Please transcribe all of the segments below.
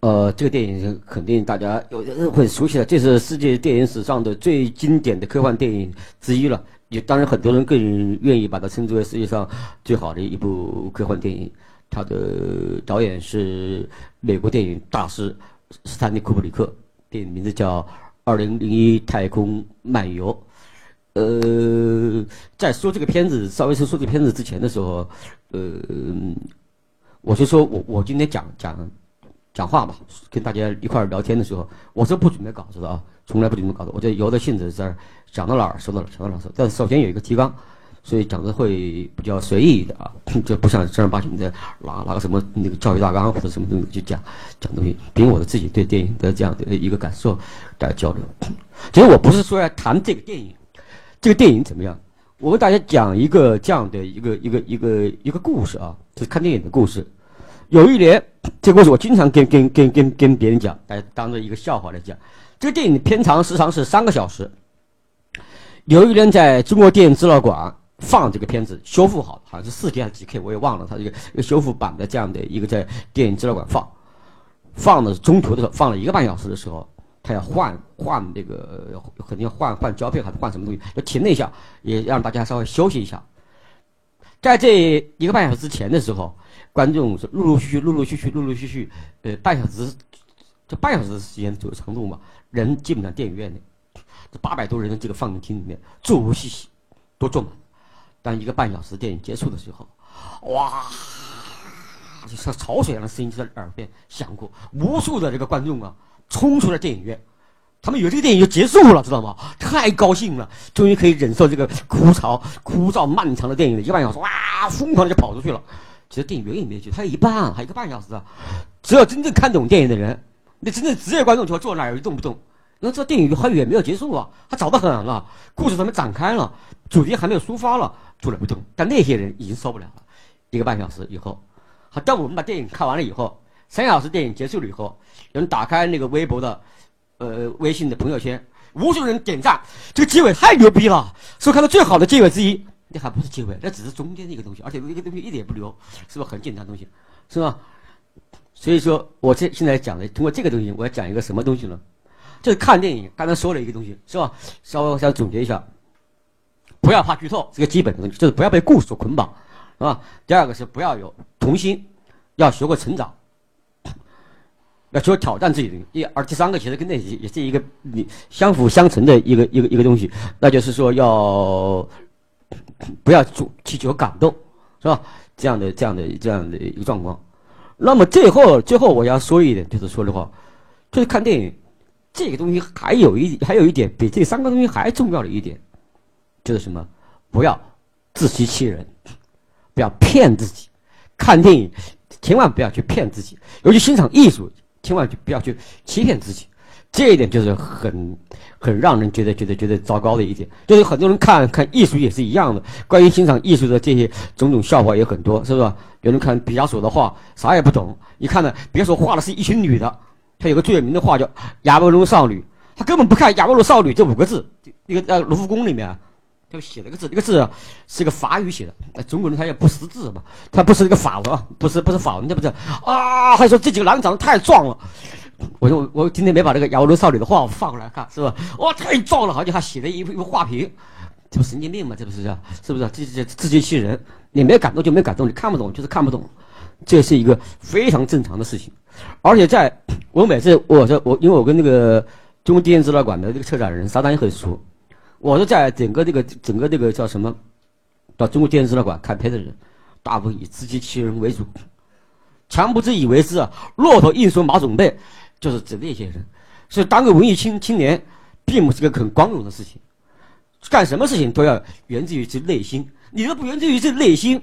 呃，这个电影肯定大家有人会熟悉的，这是世界电影史上的最经典的科幻电影之一了。也当然，很多人更愿意把它称之为世界上最好的一部科幻电影。它的导演是美国电影大师斯坦利·库布里克，电影名字叫《二零零一太空漫游》。呃，在说这个片子，稍微是说这个片子之前的时候，呃，我就说我我今天讲讲。讲话吧，跟大家一块儿聊天的时候，我是不准备稿子的啊，从来不准备稿子。我就由着性子在这讲到哪儿说到哪儿，讲到哪儿说。但首先有一个提纲，所以讲的会比较随意的啊，就不像正儿八经的拿拿个什么那个教育大纲或者什么东西去讲讲东西，凭我的自己对电影的这样的一个感受大家交流。其实我不是说要谈这个电影，这个电影怎么样，我跟大家讲一个这样的一个一个一个一个故事啊，就是看电影的故事。有一年，这个故事我经常跟跟跟跟跟别人讲，大家当做一个笑话来讲。这个电影的片长时长是三个小时。有一年，在中国电影资料馆放这个片子，修复好，好像是四 K 还是几 K，我也忘了。它这个一个修复版的这样的一个在电影资料馆放，放的中途的时候放了一个半小时的时候，他要换换那个肯定要换换胶片还是换什么东西，要停了一下，也让大家稍微休息一下。在这一个半小时之前的时候。观众是陆陆续续、陆陆续续、陆陆续续，呃，半小时，这半小时的时间左右长度嘛，人基本上电影院里，这八百多人的这个放映厅里面座无虚席，都坐满。当一个半小时电影结束的时候，哇，就像潮水一样的声音就在耳边响过，无数的这个观众啊，冲出了电影院，他们以为这个电影就结束了，知道吗？太高兴了，终于可以忍受这个枯燥、枯燥漫长的电影了一个半小时，哇，疯狂的就跑出去了。其实电影远远没有结束，还有一半，还有一个半小时啊！只有真正看懂电影的人，那真正职业观众就要坐那儿一动不动。那这电影还远没有结束啊，还早得很了，故事还没展开了，主题还没有抒发了，坐那不动。但那些人已经受不了了，一个半小时以后，好，当我们把电影看完了以后，三小时电影结束了以后，有人打开那个微博的，呃，微信的朋友圈，无数人点赞，这个结尾太牛逼了，是我看到最好的结尾之一。那还不是机会，那只是中间的一个东西，而且那个东西一点也不留，是不是很简单的东西，是吧？所以说，我这现在讲的，通过这个东西，我要讲一个什么东西呢？就是看电影，刚才说了一个东西，是吧？稍微我想总结一下，不要怕剧透，是个基本的东西，就是不要被故事所捆绑，是吧？第二个是不要有童心，要学会成长，要学会挑战自己的。一而第三个其实跟那也是一个你相辅相成的一个一个一个东西，那就是说要。不要去祈求感动，是吧？这样的、这样的、这样的一个状况。那么最后、最后我要说一点，就是说的话，就是看电影这个东西还有一还有一点比这三个东西还重要的一点，就是什么？不要自欺欺人，不要骗自己。看电影千万不要去骗自己，尤其欣赏艺术，千万就不要去欺骗自己。这一点就是很很让人觉得觉得觉得糟糕的一点，就是很多人看看艺术也是一样的。关于欣赏艺术的这些种种笑话也很多，是不是？有人看毕加索的画，啥也不懂，一看呢，毕加索画的是一群女的，他有个最有名的画叫《亚波罗少女》，他根本不看“亚波罗少女”这五个字，一个呃卢浮宫里面，他写了个字，这个字是个法语写的，中国人他也不识字嘛，他不是一个法文，不是不是法文，这不是啊？还说这几个男的长得太壮了。我说我今天没把这个亚罗少女的画放过来看，是吧？哇，太壮了，好像还写了一幅一幅画屏，这不神经病吗？这不是这，是不是？这这自欺欺人，你没有感动就没感动，你看不懂就是看不懂，这是一个非常正常的事情。而且在我每次我这我因为我跟那个中国电影资料馆的这个策展人沙丹也很熟，我说在整个这个整个这个叫什么，到中国电影资料馆看片的人，大部分以自欺欺人为主，强不自以为是，骆驼硬说马总背。就是指那些人，所以当个文艺青青年，并不是个很光荣的事情。干什么事情都要源自于自己内心，你都不源自于自己内心，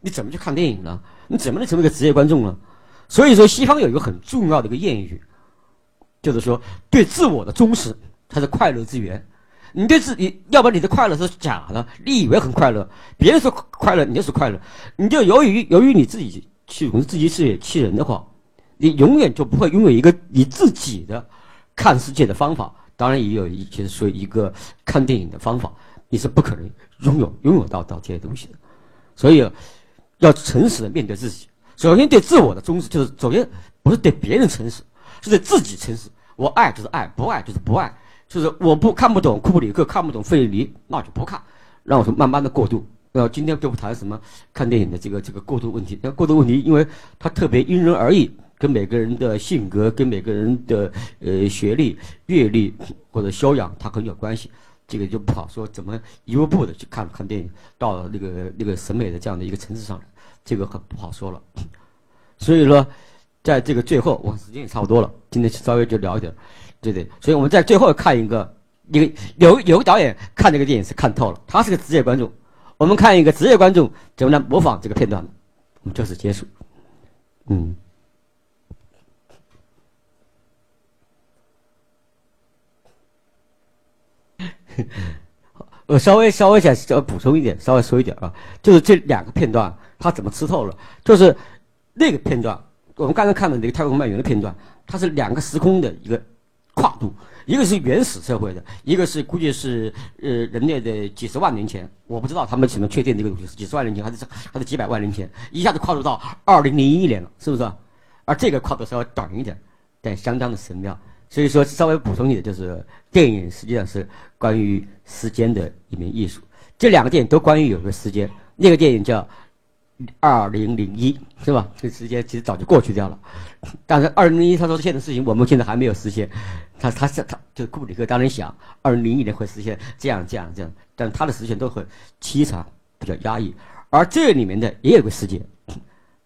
你怎么去看电影呢？你怎么能成为一个职业观众呢？所以说，西方有一个很重要的一个谚语，就是说，对自我的忠实才是快乐之源。你对自己，要不然你的快乐是假的，你以为很快乐，别人说快乐，你就是快乐，你就由于由于你自己去自己是欺人的话。你永远就不会拥有一个你自己的看世界的方法，当然也有一些说一个看电影的方法，你是不可能拥有拥有到到这些东西的。所以要诚实的面对自己，首先对自我的忠实，就是首先不是对别人诚实，是对自己诚实。我爱就是爱，不爱就是不爱。就是我不看不懂库布里克，看不懂费里尼，那就不看。让我说慢慢的过渡。呃，今天就不谈什么看电影的这个这个过渡问题。那过渡问题，因为它特别因人而异，跟每个人的性格、跟每个人的呃学历、阅历或者修养，它很有关系。这个就不好说怎么一步步的去看看电影，到那个那个审美的这样的一个层次上来，这个很不好说了。所以说，在这个最后，我时间也差不多了，今天稍微就聊一点，对对。所以我们在最后看一个，一个有有个导演看这个电影是看透了，他是个职业观众。我们看一个职业观众怎么来模仿这个片段，我们就此结束。嗯。我 稍微稍微想要补充一点，稍微说一点啊，就是这两个片段他怎么吃透了？就是那个片段，我们刚才看的那个《太空漫游》的片段，它是两个时空的一个跨度，一个是原始社会的，一个是估计是呃人类的几十万年前，我不知道他们怎么确定这个东西是几十万年前还是还是几百万年前，一下子跨度到二零零一年了，是不是？而这个跨度稍微短一点，但相当的神妙。所以说，稍微补充一点，就是电影实际上是关于时间的一门艺术。这两个电影都关于有个时间，那个电影叫《二零零一》，是吧？这时间其实早就过去掉了。但是二零零一他说现在的事情，我们现在还没有实现。他他是他就库布里克当然想二零零一年会实现这样这样这样，但他的实现都很凄惨，比较压抑。而这里面的也有个时间，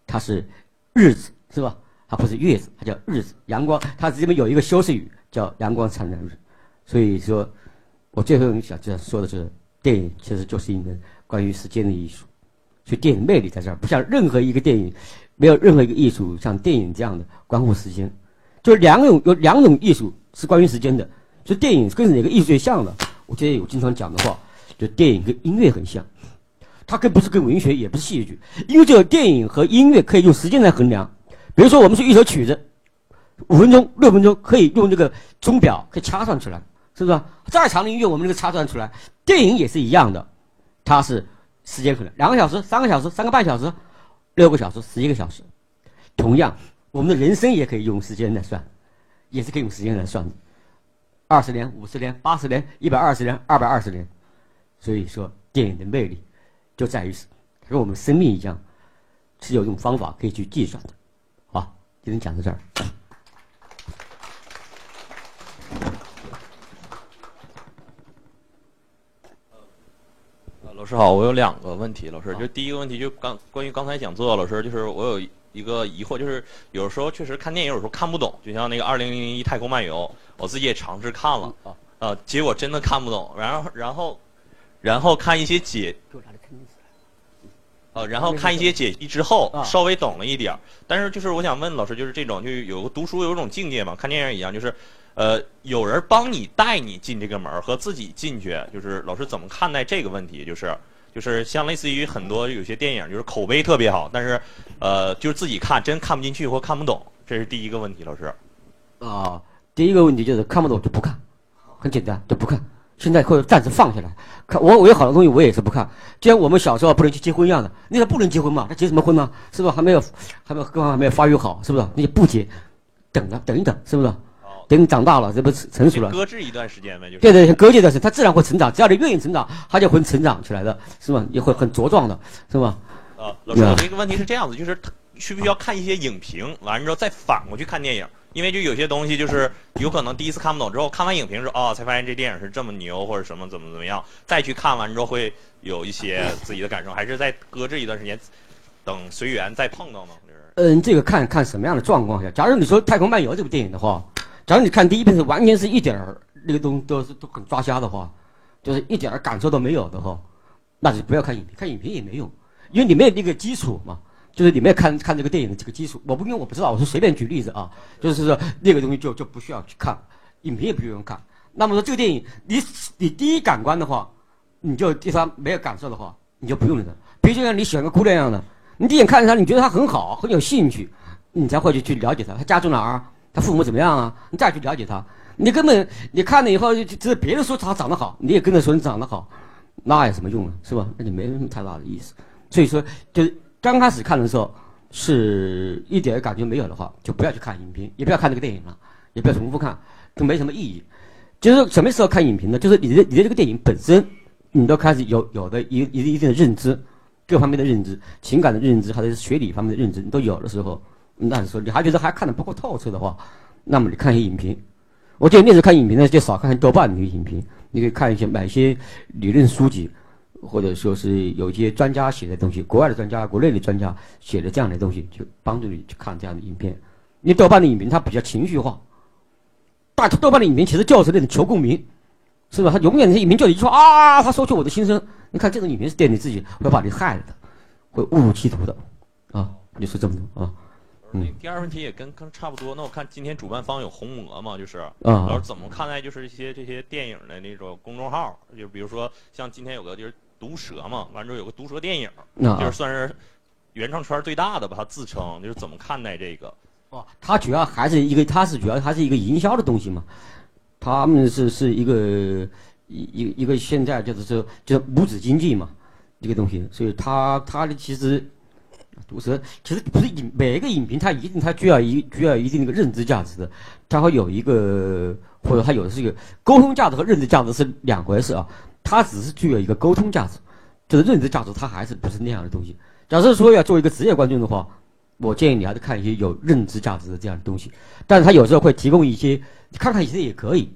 它是日子，是吧？不是月子，它叫日子。阳光，它这边有一个修饰语叫“阳光灿烂日”。所以说，我最后想这样说的是，电影其实就是一门关于时间的艺术。所以电影魅力在这儿，不像任何一个电影，没有任何一个艺术像电影这样的关乎时间。就两种有两种艺术是关于时间的。所以电影跟哪个艺术最像的？我记得有经常讲的话，就电影跟音乐很像。它跟不是跟文学，也不是戏剧，因为这个电影和音乐可以用时间来衡量。比如说，我们是一首曲子，五分钟、六分钟，可以用这个钟表可以掐算出来，是不是？再长的音乐，我们这个掐算出来。电影也是一样的，它是时间可能两个小时、三个小时、三个半小时、六个小时、十一个小时。同样，我们的人生也可以用时间来算，也是可以用时间来算的。二十年、五十年、八十年、一百二十年、二百二十年。所以说，电影的魅力就在于是跟我们生命一样，是有一种方法可以去计算的。今天讲到这儿。老师好，我有两个问题。老师，就第一个问题，就刚关于刚才讲座，老师就是我有一个疑惑，就是有时候确实看电影有时候看不懂，就像那个《二零零一太空漫游》，我自己也尝试看了，啊呃，结果真的看不懂。然后，然后，然后看一些解。呃，然后看一些解析之后，稍微懂了一点儿。但是就是我想问老师，就是这种就有个读书有种境界嘛，看电影一样，就是，呃，有人帮你带你进这个门儿和自己进去，就是老师怎么看待这个问题？就是，就是像类似于很多有些电影，就是口碑特别好，但是，呃，就是自己看真看不进去或看不懂，这是第一个问题，老师。啊，第一个问题就是看不懂就不看，很简单，就不看。现在或者暂时放下来，看我我有好多东西我也是不看，就像我们小时候不能去结婚一样的，那个不能结婚嘛，他结什么婚呢？是不是还没有还没有各方还没有发育好，是不是？那就不结，等着等一等，是不是？等你长大了，这不成熟了？搁置一段时间呗，就是对对，搁置一段时间，他自然会成长，只要你愿意成长，他就会成长起来的，是吧？也会很茁壮的，是吧？啊，老师，我这个问题是这样子，就是需不需要看一些影评，完了之后再反过去看电影？因为就有些东西就是有可能第一次看不懂，之后看完影评之后，哦，才发现这电影是这么牛或者什么怎么怎么样，再去看完之后会有一些自己的感受，还是再搁置一段时间，等随缘再碰到呢？嗯，这个看看什么样的状况下。假如你说《太空漫游》这部电影的话，假如你看第一遍是完全是一点儿那个东都是都很抓瞎的话，就是一点儿感受都没有的话，那就不要看影评，看影评也没用，因为你没有那个基础嘛。就是你们看看这个电影的这个基础，我不因为我不知道，我是随便举例子啊，就是说那个东西就就不需要去看，影评也不用看。那么说这个电影，你你第一感官的话，你就对它没有感受的话，你就不用了。比如像你喜欢个姑娘一样的，你第一眼看着她，你觉得她很好，很有兴趣，你才会去去了解她，她家住哪儿，她父母怎么样啊？你再去了解她，你根本你看了以后，只是别人说她长得好，你也跟着说你长得好，那有什么用啊？是吧？那就没什么太大的意思。所以说，就是。刚开始看的时候，是一点感觉没有的话，就不要去看影评，也不要看这个电影了，也不要重复看，都没什么意义。就是什么时候看影评呢？就是你的你的这个电影本身，你都开始有有的一一一定的认知，各方面的认知，情感的认知，还是学理方面的认知，你都有的时候，那时候你还觉得还看的不够透彻的话，那么你看一些影评。我建议那时候看影评呢，就少看豆瓣的影评，你可以看一些买一些理论书籍。或者说是有一些专家写的东西，国外的专家、国内的专家写的这样的东西，就帮助你去看这样的影片。因为豆瓣的影评它比较情绪化，大豆瓣的影评其实就是那种求共鸣，是吧？他永远那影评就一句话啊，他说出我的心声。你看这种影评是对你自己会把你害了的，会误入歧途的，啊，就是这么多啊。嗯，第二问题也跟跟差不多。那我看今天主办方有红魔嘛，就是，啊，老师怎么看待就是一些这些电影的那种公众号？就比如说像今天有个就是。毒蛇嘛，完之后有个毒蛇电影，就是算是原创圈最大的吧。他自称，就是怎么看待这个？哦，他主要还是一个，他是主要还是一个营销的东西嘛。他们是是一个一一一个现在就是说，就是母子经济嘛，这个东西。所以他他的其实毒蛇其实不是影每一个影评，它一定它具有一具有一定那个认知价值的，它会有一个或者它有的是一个沟通价值和认知价值是两回事啊。它只是具有一个沟通价值，就是认知价值，它还是不是那样的东西。假设说要做一个职业观众的话，我建议你还是看一些有认知价值的这样的东西。但是它有时候会提供一些，看看其实也可以，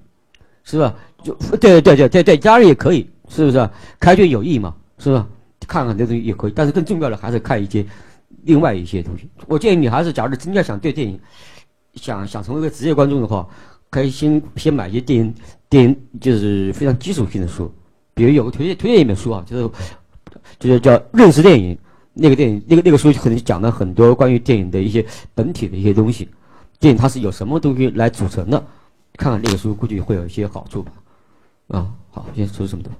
是吧？就对对对对对，家人也可以，是不是？开卷有益嘛，是吧？看看这东西也可以。但是更重要的还是看一些另外一些东西。我建议你还是，假如真的想对电影，想想成为一个职业观众的话，可以先先买一些电影电影，就是非常基础性的书。比如有个推荐推荐一本书啊，就是就是叫认识电影那个电影那个那个书可能讲了很多关于电影的一些本体的一些东西，电影它是由什么东西来组成的？看看那个书估计会有一些好处吧。啊，好，先说这么多。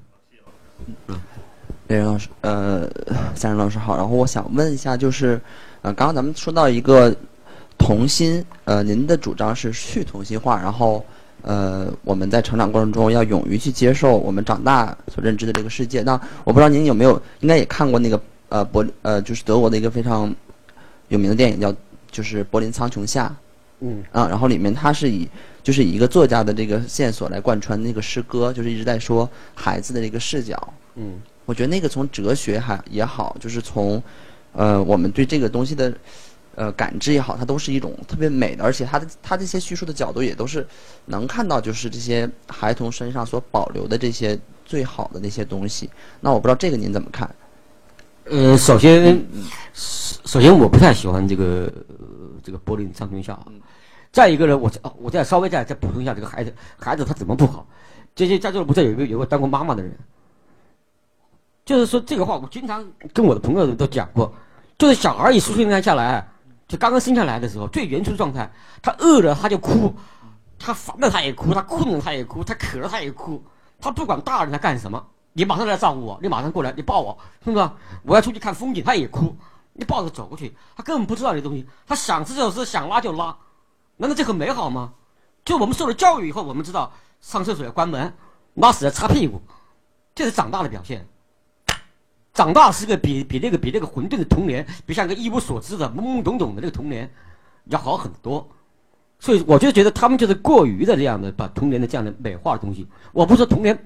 嗯，雷老师，呃，三人老师好。然后我想问一下，就是呃，刚刚咱们说到一个童心，呃，您的主张是去童心化，然后。呃，我们在成长过程中要勇于去接受我们长大所认知的这个世界。那我不知道您有没有，应该也看过那个呃柏呃，就是德国的一个非常有名的电影叫就是《柏林苍穹下》。嗯。啊，然后里面它是以就是以一个作家的这个线索来贯穿那个诗歌，就是一直在说孩子的这个视角。嗯。我觉得那个从哲学还也好，就是从呃我们对这个东西的。呃，感知也好，它都是一种特别美的，而且它的它这些叙述的角度也都是能看到，就是这些孩童身上所保留的这些最好的那些东西。那我不知道这个您怎么看？呃，首先，首先我不太喜欢这个这个柏林苍穹下。再一个呢，我我再稍微再再补充一下，这个孩子孩子他怎么不好？这些在座不是有一个有个当过妈妈的人，就是说这个话，我经常跟我的朋友都讲过，就是小孩一出生下来。就刚刚生下来的时候，最原初的状态，他饿了他就哭，他烦了他也哭，他困了他也哭，他渴了他也哭，他不管大人在干什么，你马上来照顾我，你马上过来，你抱我，是不是？我要出去看风景，他也哭，你抱着走过去，他根本不知道这东西，他想吃就吃，想拉就拉，难道这很美好吗？就我们受了教育以后，我们知道上厕所要关门，拉屎要擦屁股，这是长大的表现。长大是个比比那个比那个混沌的童年，比像个一无所知的懵懵懂懂的那个童年，要好很多。所以我就觉得他们就是过于的这样的把童年的这样的美化的东西。我不是说童年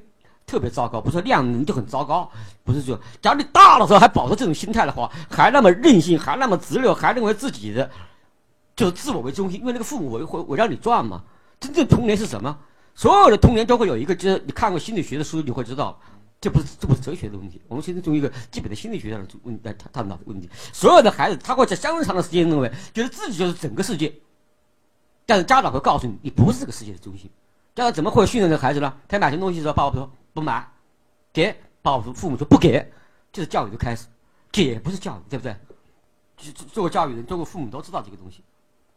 特别糟糕，不是说那样就很糟糕，不是说，假如你大了时候还保持这种心态的话，还那么任性，还那么直溜，还认为自己的就是自我为中心，因为那个父母围围围绕你转嘛。真正童年是什么？所有的童年都会有一个，就是你看过心理学的书，你会知道。这不是这不是哲学的问题，我们现在从一个基本的心理学上的问来探讨的问题。所有的孩子，他会在相当长的时间认为，觉得自己就是整个世界。但是家长会告诉你，你不是这个世界的中心。家长怎么会训练这个孩子呢？他买什么东西的时候，爸爸说不买，给，爸爸说父母说不给，这是教育的开始。给不是教育，对不对？做做过教育的人，做过父母都知道这个东西。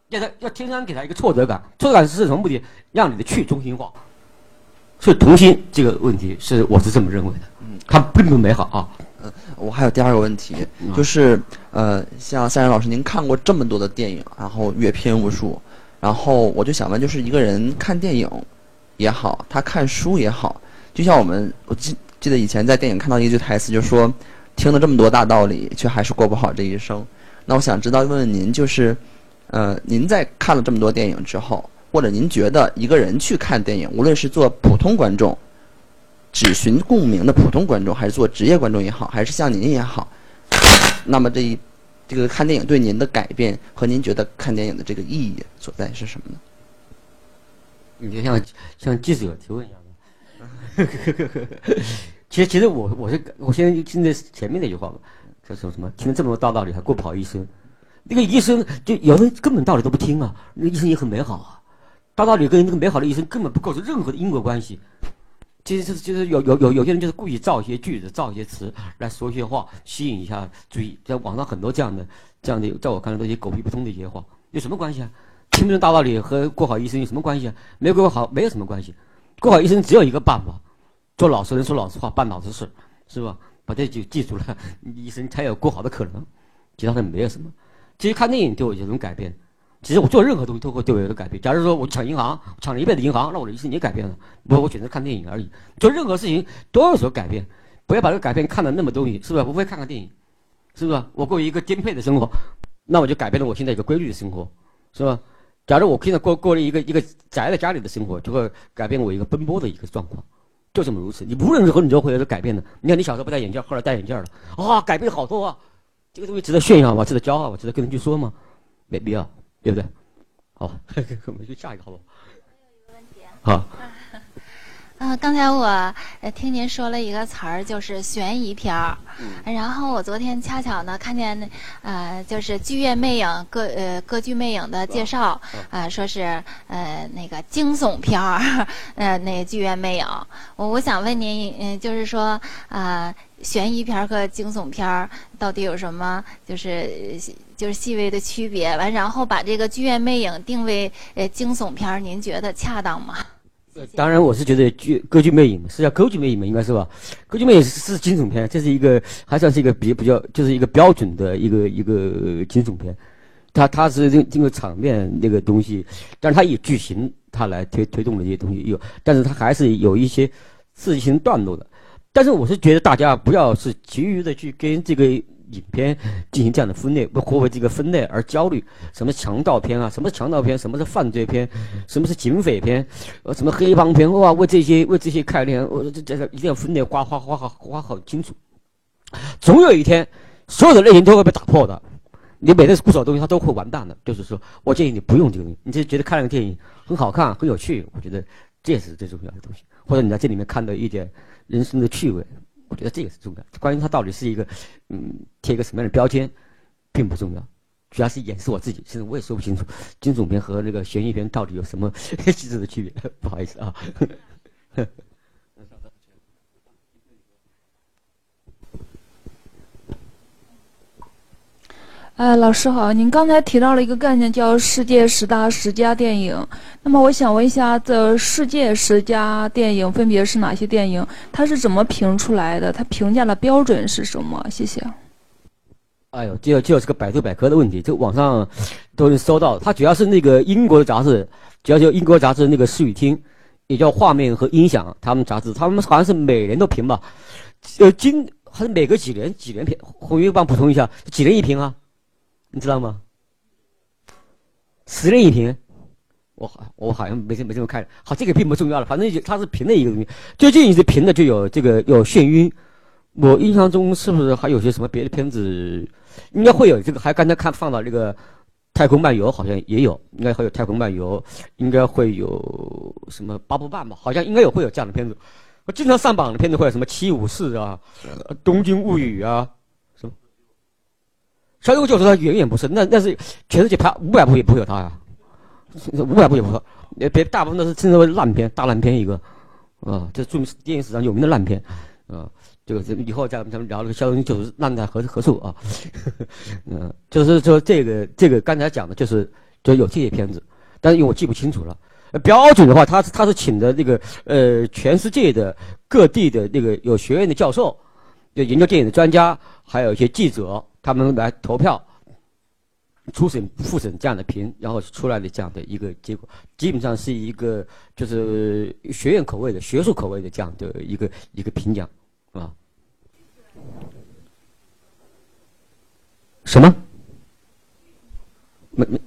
要他要天生给他一个挫折感，挫折感是什么目的？让你的去中心化。所以童心这个问题是我是这么认为的，嗯，它并不美好啊。嗯，我还有第二个问题，就是呃，像三然老师，您看过这么多的电影，然后阅片无数，然后我就想问，就是一个人看电影也好，他看书也好，就像我们我记记得以前在电影看到一句台词，就说听了这么多大道理，却还是过不好这一生。那我想知道，问问您，就是，呃，您在看了这么多电影之后，或者您觉得一个人去看电影，无论是做普通观众，只寻共鸣的普通观众，还是做职业观众也好，还是像您也好，那么这一这个看电影对您的改变和您觉得看电影的这个意义所在是什么呢？你就像像记者提问一样的。其实，其实我我是我现在就听着前面那句话吧，他说什么？听了这么多大道理，还过不好医生？那个医生就有的根本道理都不听啊！那医生也很美好啊，大道理跟那个美好的医生根本不构成任何的因果关系。其实，就是有有有有些人就是故意造一些句子、造一些词来说一些话，吸引一下注意。在网上很多这样的这样的，在我看来都是狗屁不通的一些话，有什么关系啊？听不懂大道理和过好一生有什么关系啊？没有过好没有什么关系，过好一生只有一个办法。做老实人说老实话，办老实事，是吧？把这就记住了，医生才有过好的可能。其他的没有什么。其实看电影对我有什么改变。其实我做任何东西都会对我有个改变。假如说我抢银行，抢了一辈子银行，那我的一生也改变了。不，我选择看电影而已。做任何事情都有所改变，不要把这个改变看得那么东西，是不是？无非看看电影，是不是？我过一个颠沛的生活，那我就改变了我现在一个规律的生活，是吧？假如我现在过过了一个一个宅在家里的生活，就会改变我一个奔波的一个状况。就这么如此，你无论如何你都会有所改变的。你看，你小时候不戴眼镜，后来戴眼镜了，啊，改变好多啊！这个东西值得炫耀吗？值得骄傲吗？值得跟人去说吗？没必要，对不对？好，我们就下一个，好不好？好。啊，刚才我听您说了一个词儿，就是悬疑片儿。然后我昨天恰巧呢看见，呃，就是剧院魅影歌呃歌剧魅影的介绍，啊，说是呃那个惊悚片儿，呃那剧院魅影。我我想问您，嗯，就是说啊，悬疑片儿和惊悚片儿到底有什么就是就是细微的区别？完，然后把这个剧院魅影定位呃惊悚片儿，您觉得恰当吗？当然，我是觉得剧歌剧魅影是叫歌剧魅影嘛，应该是吧？歌剧魅影是惊悚片，这是一个还算是一个比比较，就是一个标准的一个一个惊悚片。它它是这这个场面那个东西，但是它以剧情它来推推动的这些东西有，但是它还是有一些刺激性段落的。但是我是觉得大家不要是急于的去跟这个。影片进行这样的分类，不或为这个分类而焦虑。什么强盗片啊？什么强盗片？什么是犯罪片？什么是警匪片？呃，什么黑帮片？哇，为这些为这些概念，我这这个一定要分类，划划划好划好清楚。总有一天，所有的类型都会被打破的。你每次不少东西，它都会完蛋的。就是说我建议你不用这个东西，你就觉得看那个电影很好看、很有趣，我觉得这也是最重要的东西。或者你在这里面看到一点人生的趣味。我觉得这个是重要。关于他到底是一个，嗯，贴一个什么样的标签，并不重要，主要是掩饰我自己。其实我也说不清楚，惊悚片和那个悬疑片到底有什么 细致的区别。不好意思啊。哎，老师好，您刚才提到了一个概念，叫世界十大十佳电影。那么我想问一下，这世界十佳电影分别是哪些电影？它是怎么评出来的？它评价的标准是什么？谢谢。哎呦，这这是个百度百科的问题，这网上都能搜到。它主要是那个英国的杂志，主要就英国杂志那个视语听，也叫画面和音响，他们杂志，他们好像是每年都评吧，呃，今还是每隔几年几年评？红云帮补充一下，几年一评啊？你知道吗？十年一评，我好我好像没没这么看。好，这个并不重要了，反正就它是评的一个东西。最近一直评的就有这个有眩晕，我印象中是不是还有些什么别的片子？应该会有这个，还刚才看放到那个太空漫游，好像也有，应该会有太空漫游，应该会有什么八部半吧？好像应该有会有这样的片子。我经常上榜的片子会有什么七武士啊，东京物语啊。小有就是他远远不是，那那是全世界拍五百部也不会有他呀，五百部也不会，别大部分都是称之为烂片，大烂片一个，啊，这著名电影史上有名的烂片，啊，这个以后再咱们聊这个肖东就是烂在何何处啊，嗯，就是说这个这个刚才讲的就是就有这些片子，但是因为我记不清楚了，标准的话，他是他是请的那个呃全世界的各地的那个有学院的教授，就研究电影的专家，还有一些记者。他们来投票，初审、复审这样的评，然后出来的这样的一个结果，基本上是一个就是学院口味的、学术口味的这样的一个一个评奖，啊？什么？没没，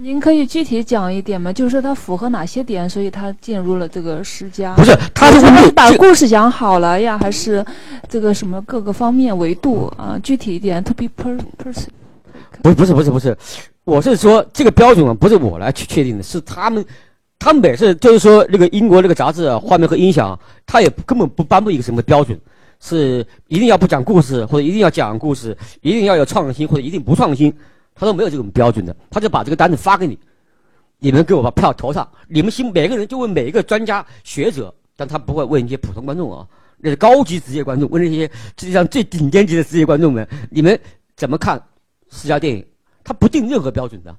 您可以具体讲一点吗？就是说它符合哪些点，所以它进入了这个十佳？不是，他是把故事讲好了呀，还是这个什么各个方面维度啊？具体一点，to be per person。不不是不是不是，我是说这个标准啊，不是我来去确定的，是他们，他们每次就是说那个英国那个杂志啊，画面和音响，他也根本不颁布一个什么标准，是一定要不讲故事，或者一定要讲故事，一定要有创新，或者一定不创新，他都没有这种标准的，他就把这个单子发给你，你们给我把票投上，你们心每个人就问每一个专家学者，但他不会问一些普通观众啊，那是高级职业观众，问那些世界上最顶尖级的职业观众们，你们怎么看十佳电影？他不定任何标准的，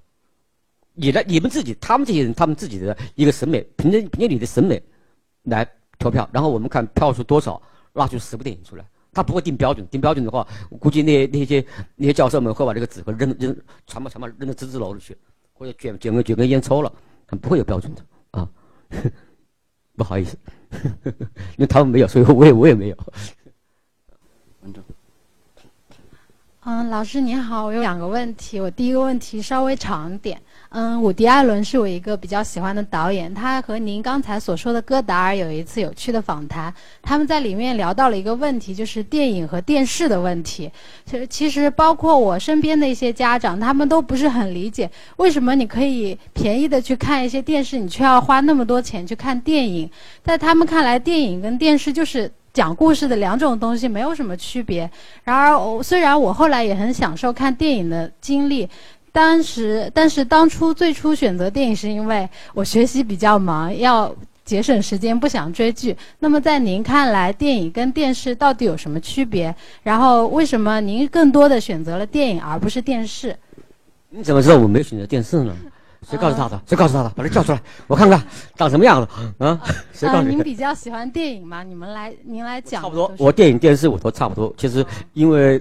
你的你们自己，他们这些人，他们自己的一个审美，凭着凭着你的审美来投票，然后我们看票数多少，拉出十部电影出来。他不会定标准，定标准的话，我估计那那些那些教授们会把这个纸盒扔扔全部全部扔到纸纸篓里去，或者卷卷根卷根烟抽了，他不会有标准的啊。不好意思，因为他们没有，所以我也我也没有。嗯，老师您好，我有两个问题。我第一个问题稍微长点。嗯，伍迪·艾伦是我一个比较喜欢的导演，他和您刚才所说的戈达尔有一次有趣的访谈，他们在里面聊到了一个问题，就是电影和电视的问题。其实，其实包括我身边的一些家长，他们都不是很理解，为什么你可以便宜的去看一些电视，你却要花那么多钱去看电影？在他们看来，电影跟电视就是。讲故事的两种东西没有什么区别。然而，我虽然我后来也很享受看电影的经历，当时但是当初最初选择电影是因为我学习比较忙，要节省时间，不想追剧。那么在您看来，电影跟电视到底有什么区别？然后为什么您更多的选择了电影而不是电视？你怎么知道我没选择电视呢？谁告诉他的？谁告诉他的？把他叫出来，我看看长什么样子啊？谁告啊，诉你的？您比较喜欢电影吗？你们来，您来讲。差不多，我电影、电视我都差不多。其实因为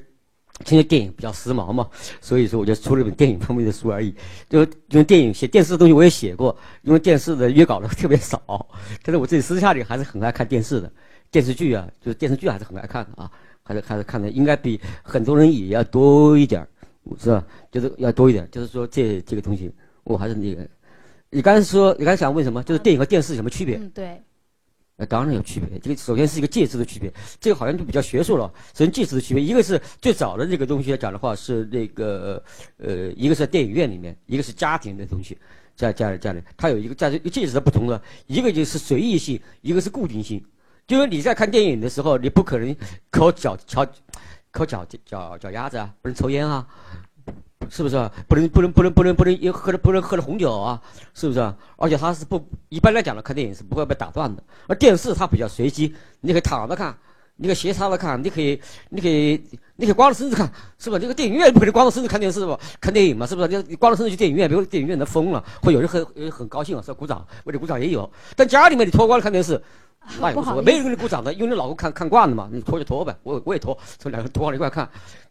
现在电影比较时髦嘛，所以说我就出了一本电影方面的书而已。就因为电影写电视的东西我也写过，因为电视的约稿的 特别少，但是我自己私下里还是很爱看电视的，电视剧啊，就是电视剧还是很爱看的啊，还是还是看的应该比很多人也要多一点儿，是吧？就是要多一点，就是说这这个东西我还是那个。你刚才说，你刚才想问什么？就是电影和电视有什么区别？嗯，对。那当然有区别。这个首先是一个介质的区别，这个好像就比较学术了。首先介质的区别，一个是最早的这个东西来讲的话是那个呃，一个是电影院里面，一个是家庭的东西，在家里家里，它有一个在这介质的不同的，一个就是随意性，一个是固定性。就是你在看电影的时候，你不可能 抠脚脚抠脚脚脚丫子啊，不能抽烟啊。是不是啊？不能不能不能不能不能也喝了不能喝了红酒啊？是不是啊？而且他是不一般来讲呢，看电影是不会被打断的。而电视它比较随机，你可以躺着看，你可以斜插着看，你可以你可以你可以光着身子看，是吧？这个电影院不可能光着身子看电视吧？看电影嘛，是不是？你你光着身子去电影院，比如电影院都疯了，会有人很有人很高兴啊，说鼓掌，为了鼓掌也有。但家里面你脱光了看电视，那也无所谓，没人给你鼓掌的，因为你老公看看惯了嘛，你脱就脱呗，我我也脱，从两个脱光了一块看，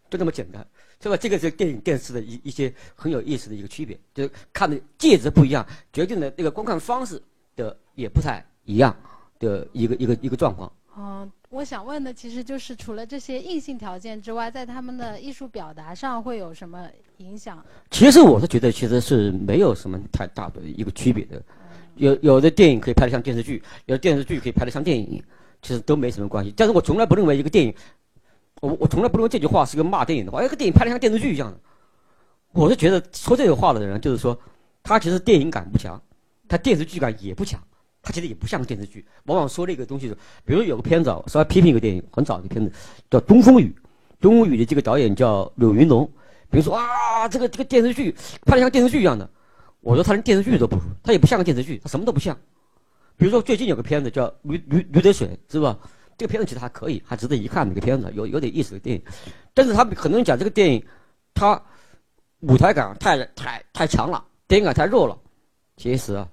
就这么简单。是吧？这个是电影、电视的一一些很有意思的一个区别，就是看的介质不一样，决定了那个观看方式的也不太一样的一个一个一个状况。嗯，我想问的其实就是除了这些硬性条件之外，在他们的艺术表达上会有什么影响？其实我是觉得，其实是没有什么太大的一个区别的。有有的电影可以拍得像电视剧，有的电视剧可以拍得像电影，其实都没什么关系。但是我从来不认为一个电影。我我从来不认为这句话是个骂电影的话，一个电影拍的像电视剧一样的。我是觉得说这个话的人，就是说他其实电影感不强，他电视剧感也不强，他其实也不像电视剧。往往说那个东西，比如有个片子，稍微批评一个电影，很早的片子叫《东风雨》，《东风雨》的这个导演叫柳云龙。比如说啊，这个这个电视剧拍的像电视剧一样的，我说他连电视剧都不如，他也不像个电视剧，他什么都不像。比如说最近有个片子叫《驴驴驴得水》，是吧？这个片子其实还可以，还值得一看。的一个片子有有点意思的电影，但是他很多人讲这个电影，它舞台感太太太强了，电影感太弱了。其实，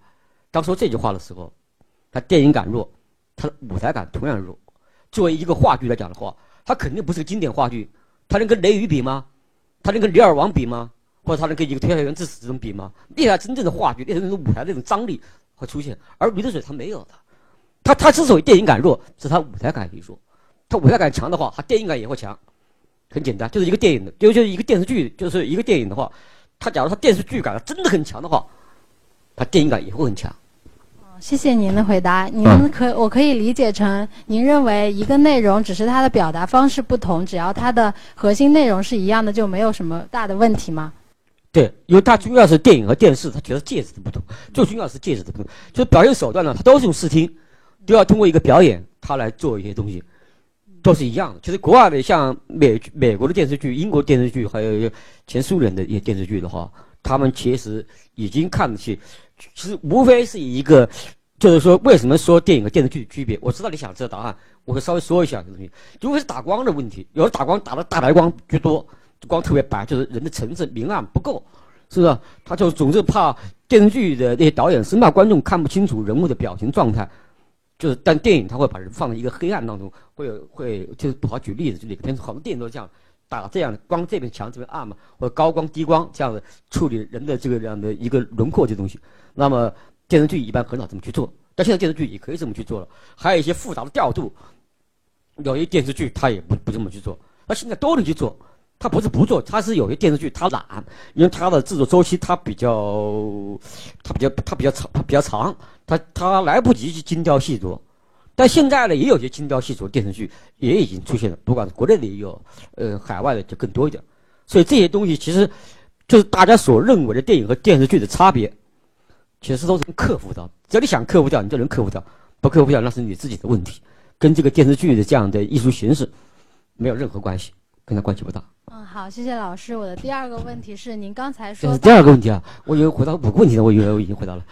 当说这句话的时候，它电影感弱，它的舞台感同样弱。作为一个话剧来讲的话，它肯定不是个经典话剧。它能跟《雷雨》比吗？它能跟《李尔王》比吗？或者它能跟《一个推销员之死》这种比吗？那才真正的话剧，厉害那种舞台那种张力会出现，而《驴得水》它没有的。他他之所以电影感弱，是他舞台感也弱。他舞台感强的话，他电影感也会强。很简单，就是一个电影的，就就是一个电视剧，就是一个电影的话，他假如他电视剧感真的很强的话，他电影感也会很强。谢谢您的回答。您嗯可我可以理解成，您认为一个内容只是它的表达方式不同，只要它的核心内容是一样的，就没有什么大的问题吗？对，因为它主要是电影和电视，它主要是介质的不同，最重要是介质的不同。就是表现手段呢，它都是用视听，都要通过一个表演，他来做一些东西，都是一样的。其实国外的像美美国的电视剧、英国电视剧，还有前苏联的一些电视剧的话，他们其实已经看得起，其实无非是一个，就是说为什么说电影和电视剧的区别？我知道你想知道答案，我会稍微说一下这个东西。如果是打光的问题，有的打光打的大白光居多。光特别白，就是人的层次明暗不够，是不是？他就总是怕电视剧的那些导演生怕观众看不清楚人物的表情状态，就是但电影他会把人放在一个黑暗当中，会有会就是不好举例子，就哪个片子好多电影都是这样打这样光这边强这边暗嘛，或者高光低光这样的处理人的这个这样的一个轮廓这东西。那么电视剧一般很少这么去做，但现在电视剧也可以这么去做了，还有一些复杂的调度，有些电视剧他也不不这么去做，那现在都能去做。他不是不做，他是有些电视剧他懒，因为他的制作周期他比较，他比较他比较长，他比较长，他他来不及去精雕细琢。但现在呢，也有些精雕细琢电视剧也已经出现了，不管是国内的也有，呃，海外的就更多一点。所以这些东西其实就是大家所认为的电影和电视剧的差别，其实都是能克服的。只要你想克服掉，你就能克服掉；不克服掉，那是你自己的问题，跟这个电视剧的这样的艺术形式没有任何关系，跟他关系不大。嗯，好，谢谢老师。我的第二个问题是，您刚才说这是第二个问题啊，我以为回答五个问题呢，我以为我已经回答了。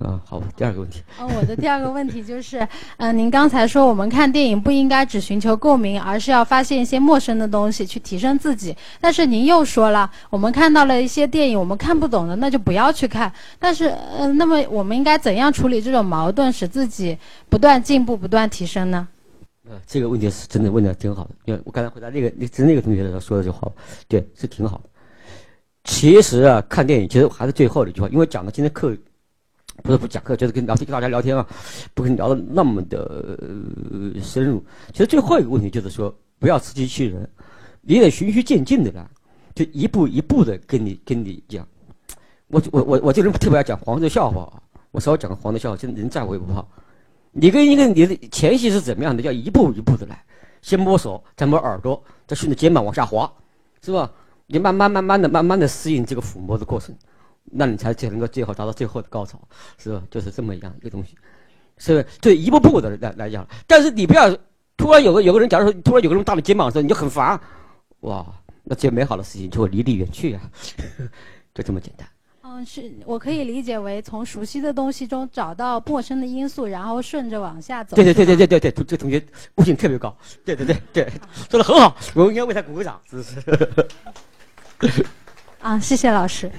嗯，好，第二个问题。哦，我的第二个问题就是，嗯、您刚才说我们看电影不应该只寻求共鸣，而是要发现一些陌生的东西去提升自己。但是您又说了，我们看到了一些电影我们看不懂的，那就不要去看。但是，嗯、那么我们应该怎样处理这种矛盾，使自己不断进步、不断提升呢？呃，这个问题是真的问的挺好的，因为我刚才回答那个，那是那个同学的说的这话，对，是挺好的。其实啊，看电影其实还是最后的一句话，因为讲的今天课不是不讲课，就是跟聊天跟大家聊天啊，不跟你聊的那么的、深入。其实最后一个问题就是说，不要自欺欺人，你得循序渐进的来，就一步一步的跟你跟你讲。我我我我这人特别爱讲黄色笑话啊，我稍微讲个黄色笑话，真的人在我也不怕。你跟一个你的前戏是怎么样的？要一步一步的来，先摸手，再摸耳朵，再顺着肩膀往下滑，是吧？你慢慢慢慢的、慢慢的适应这个抚摸的过程，那你才才能够最后达到最后的高潮，是吧？就是这么一样一个东西，是就？一步步的来来讲。但是你不要突然有个有个人，假如说突然有个人搭你肩膀的时候，你就很烦，哇，那这美好的事情就会离你远去啊，就这么简单。嗯，是我可以理解为从熟悉的东西中找到陌生的因素，然后顺着往下走。对对对对对对对，这同学悟性特别高，对对对对，做的很好，我应该为他鼓个掌，是不是？啊，谢谢老师。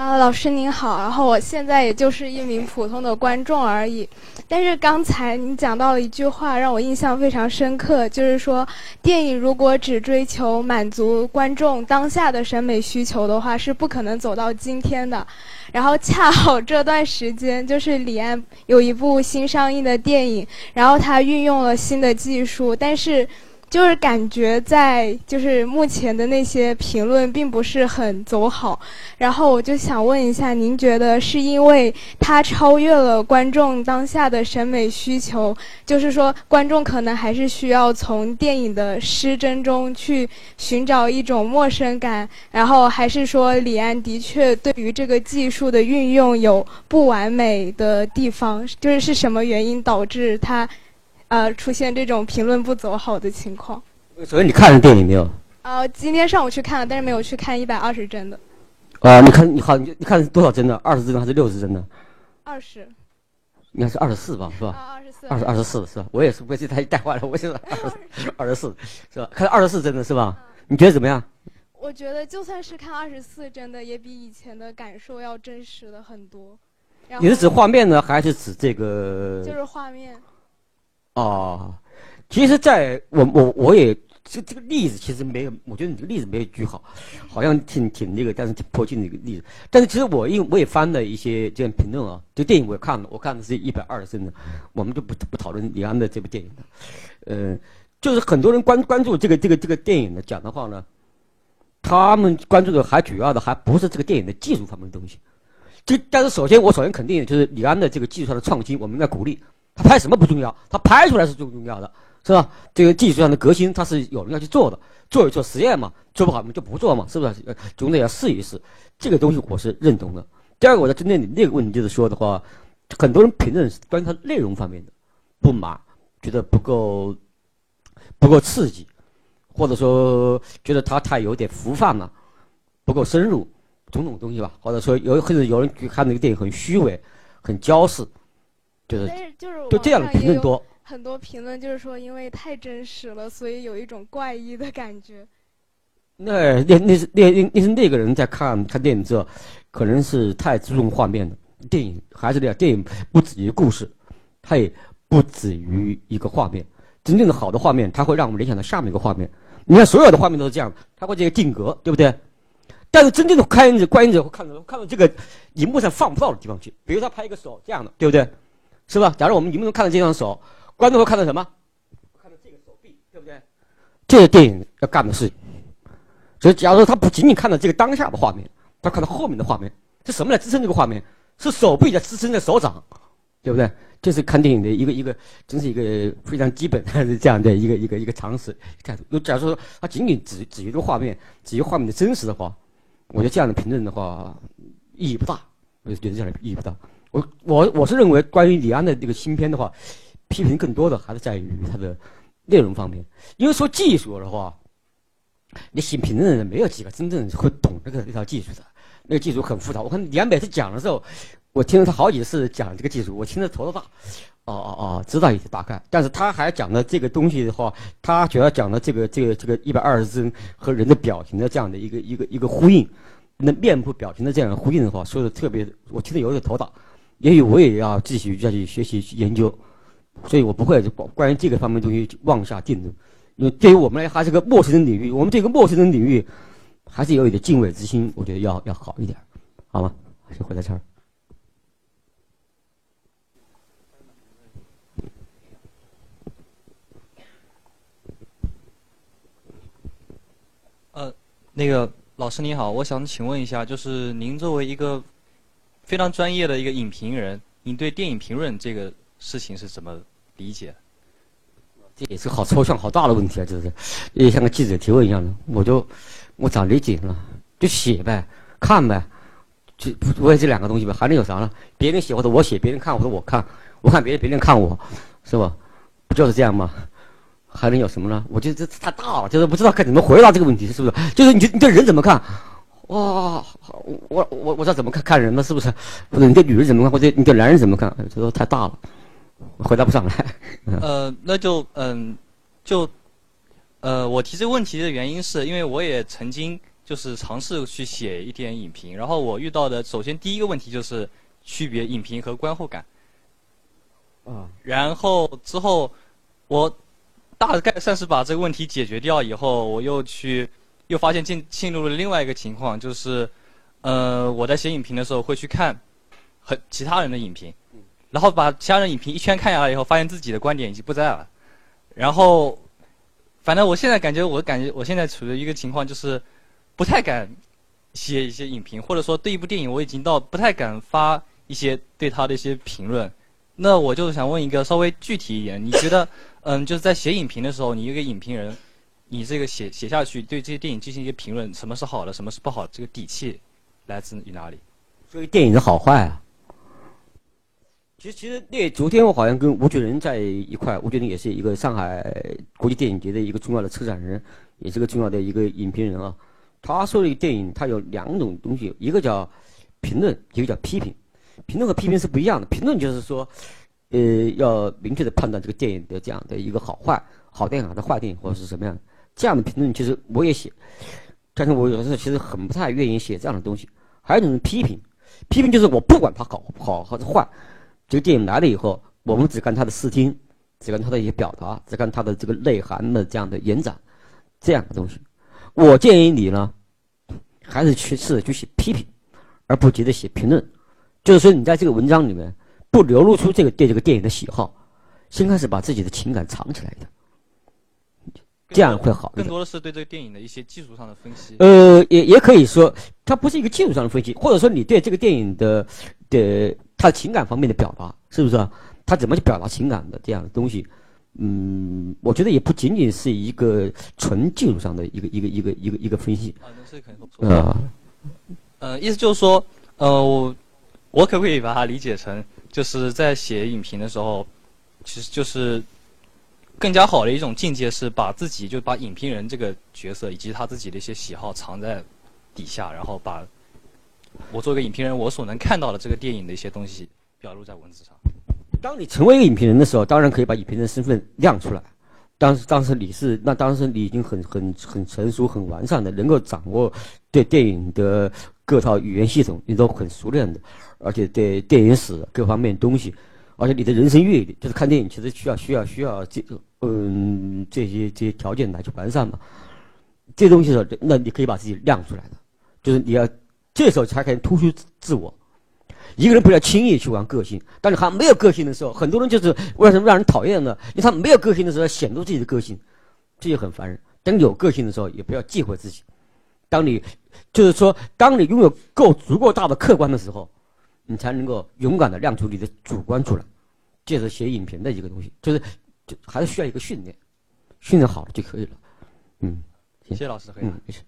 啊，老师您好，然后我现在也就是一名普通的观众而已。但是刚才您讲到了一句话，让我印象非常深刻，就是说，电影如果只追求满足观众当下的审美需求的话，是不可能走到今天的。然后恰好这段时间，就是李安有一部新上映的电影，然后他运用了新的技术，但是。就是感觉在就是目前的那些评论并不是很走好，然后我就想问一下，您觉得是因为它超越了观众当下的审美需求，就是说观众可能还是需要从电影的失真中去寻找一种陌生感，然后还是说李安的确对于这个技术的运用有不完美的地方，就是是什么原因导致他？呃，出现这种评论不走好的情况。所以，你看了电影没有？呃，今天上午去看了，但是没有去看一百二十帧的。啊，你看，你好，你你看多少帧的？二十帧还是六十帧的？二十。应该是二十四吧，是吧？啊，二十四。二十二十四是吧？我也是被这台带坏了，我现在 二十四是吧？看二十四帧的是吧？你觉得怎么样？我觉得就算是看二十四帧的，也比以前的感受要真实的很多。你是指画面呢，还是指这个？就是画面。哦，其实，在我我我也这这个例子其实没有，我觉得你这个例子没有举好，好像挺挺那个，但是挺迫近的一个例子。但是其实我因我也翻了一些这样评论啊，这电影我也看了，我看的是一百二十帧的，我们就不不讨论李安的这部电影了。呃，就是很多人关关注这个这个这个电影的，讲的话呢，他们关注的还主要的还不是这个电影的技术方面的东西。这但是首先我首先肯定就是李安的这个技术上的创新，我们应该鼓励。他拍什么不重要，他拍出来是最重要的，是吧？这个技术上的革新，他是有人要去做的，做一做实验嘛，做不好我们就不做嘛，是不是？总得要试一试，这个东西我是认同的。第二个，我在针对你那个问题就是说的话，很多人评论是关于它内容方面的不满，觉得不够不够刺激，或者说觉得它太有点浮泛了，不够深入，种种东西吧，或者说有或者有人去看那个电影很虚伪，很矫饰。就是就是就这样的评论多，很多评论就是说，因为太真实了，所以有一种怪异的感觉。那那那是那那是那个人在看看电影之后，可能是太注重画面了电影，还是那样，电影不止于故事，它也不止于一个画面。真正的好的画面，它会让我们联想到下面一个画面。你看，所有的画面都是这样，它会这个定格，对不对？但是真正的观影者，观影者会看到看到这个荧幕上放不到的地方去，比如他拍一个手这样的，对不对？是吧？假如我们荧幕中看到这双手，观众会看到什么？看到这个手臂，对不对？这是电影要干的事情。所以，假如说他不仅仅看到这个当下的画面，他看到后面的画面，是什么来支撑这个画面？是手臂在支撑着手掌，对不对？这是看电影的一个一个，真是一个非常基本的这样的一个一个一个常识态度。假如说他仅仅只只一个画面，只一个画面的真实的话，我觉得这样的评论的话意义不大。我就觉得这样的意义不大。我我我是认为，关于李安的这个新片的话，批评更多的还是在于他的内容方面。因为说技术的话，你写评论的人没有几个真正会懂这个这套技术的。那个技术很复杂。我看李安每次讲的时候，我听了他好几次讲这个技术，我听得头都大。哦哦哦，知道一些大概。但是他还讲的这个东西的话，他主要讲的这个这个这个一百二十帧和人的表情的这样的一个一个一个呼应，那面部表情的这样的呼应的话，说的特别，我听得有点头大。也许我也要继续再去学习去研究，所以我不会关关于这个方面东西妄下定论，因为对于我们来还是个陌生的领域，我们这个陌生的领域还是有一点敬畏之心，我觉得要要好一点，好吗？先回到这儿。呃，那个老师您好，我想请问一下，就是您作为一个。非常专业的一个影评人，你对电影评论这个事情是怎么理解？这也是好抽象、好大的问题啊！就是，也像个记者提问一样的。我就我咋理解呢？就写呗，看呗，就不会这两个东西呗？还能有啥呢？别人写或者我写，别人看或者我看，我看别人，别人看我，是吧？不就是这样吗？还能有什么呢？我觉得这太大了，就是不知道该怎么回答这个问题，是不是？就是你，你这人怎么看？哇，我我我知道怎么看看人了，是不是？不是你对女人怎么看，或者你对男人怎么看？这都太大了，回答不上来。呃，那就嗯，就呃，我提这个问题的原因是因为我也曾经就是尝试去写一点影评，然后我遇到的首先第一个问题就是区别影评和观后感。啊。然后之后我大概算是把这个问题解决掉以后，我又去。又发现进进入了另外一个情况，就是，呃，我在写影评的时候会去看，和其他人的影评，然后把其他人影评一圈看下来以后，发现自己的观点已经不在了，然后，反正我现在感觉，我感觉我现在处于一个情况，就是不太敢写一些影评，或者说对一部电影我已经到不太敢发一些对他的一些评论。那我就是想问一个稍微具体一点，你觉得，嗯，就是在写影评的时候，你一个影评人。你这个写写下去，对这些电影进行一些评论，什么是好的，什么是不好，这个底气来自于哪里？所以电影的好坏啊，其实其实那昨天我好像跟吴觉仁在一块，吴觉仁也是一个上海国际电影节的一个重要的策展人，也是个重要的一个影评人啊。他说的电影，它有两种东西，一个叫评论，一个叫批评。评论和批评是不一样的。评论就是说，呃，要明确的判断这个电影的这样的一个好坏，好电影还是坏电影，或者是什么样的。这样的评论其实我也写，但是我有时候其实很不太愿意写这样的东西。还有一种批评，批评就是我不管它好好还是坏，这个电影来了以后，我们只看它的视听，只看它的一些表达，只看它的这个内涵的这样的延展，这样的东西。我建议你呢，还是去试着去写批评，而不急着写评论。就是说，你在这个文章里面不流露出这个对这个电影的喜好，先开始把自己的情感藏起来的。这样会好。更多的是对这个电影的一些技术上的分析。呃，也也可以说，它不是一个技术上的分析，或者说你对这个电影的的它情感方面的表达，是不是啊？它怎么去表达情感的这样的东西？嗯，我觉得也不仅仅是一个纯技术上的一个一个一个一个一个分析。啊，那这可能说。啊。呃，意思就是说，呃，我我可不可以把它理解成，就是在写影评的时候，其实就是。更加好的一种境界是把自己就把影评人这个角色以及他自己的一些喜好藏在底下，然后把我作为个影评人我所能看到的这个电影的一些东西表露在文字上。当你成为一个影评人的时候，当然可以把影评人身份亮出来。当时当时你是那当时你已经很很很成熟很完善的，能够掌握对电影的各套语言系统，你都很熟练的，而且对电影史各方面东西，而且你的人生阅历，就是看电影其实需要需要需要这个。嗯，这些这些条件来去完善嘛，这东西是那你可以把自己亮出来的，就是你要这时候才可以突出自我。一个人不要轻易去玩个性，当你还没有个性的时候，很多人就是为什么让人讨厌呢？因为他没有个性的时候显露自己的个性，这就很烦人。等有个性的时候，也不要忌讳自己。当你就是说，当你拥有够足够大的客观的时候，你才能够勇敢的亮出你的主观出来。借着写影评的一个东西，就是就。还是需要一个训练，训练好了就可以了。嗯，谢谢老师。嗯，没事。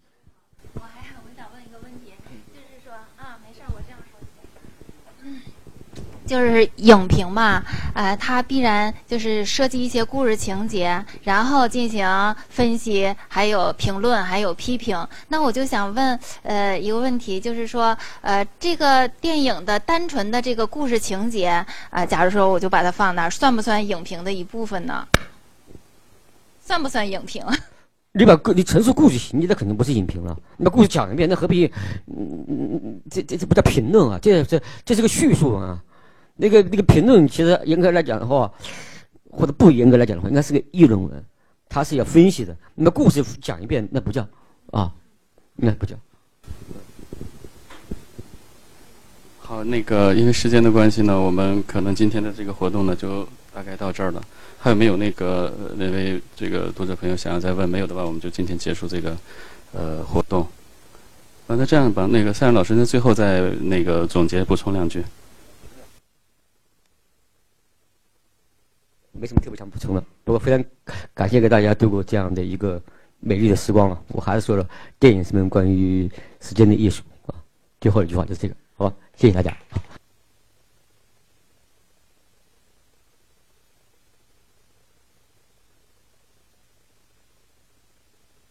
就是影评嘛，呃，它必然就是设计一些故事情节，然后进行分析，还有评论，还有批评。那我就想问，呃，一个问题，就是说，呃，这个电影的单纯的这个故事情节，啊，假如说我就把它放那儿，算不算影评的一部分呢？算不算影评？你把故你陈述故事情节，那肯定不是影评了。你把故事讲一遍，那何必？嗯嗯嗯，这这这不叫评论啊，这这这是个叙述啊。那个那个评论，其实严格来讲的话，或者不严格来讲的话，应该是个议论文，它是要分析的。那故事讲一遍，那不叫啊，那不叫。好，那个因为时间的关系呢，我们可能今天的这个活动呢，就大概到这儿了。还有没有那个那位这个读者朋友想要再问？没有的话，我们就今天结束这个呃活动。啊，那这样吧，那个赛然老师，那最后再那个总结补充两句。没什么特别想补充的，不过非常感谢给大家度过这样的一个美丽的时光啊。我还是说了，电影是门关于时间的艺术啊。最后一句话就是这个，好吧？谢谢大家。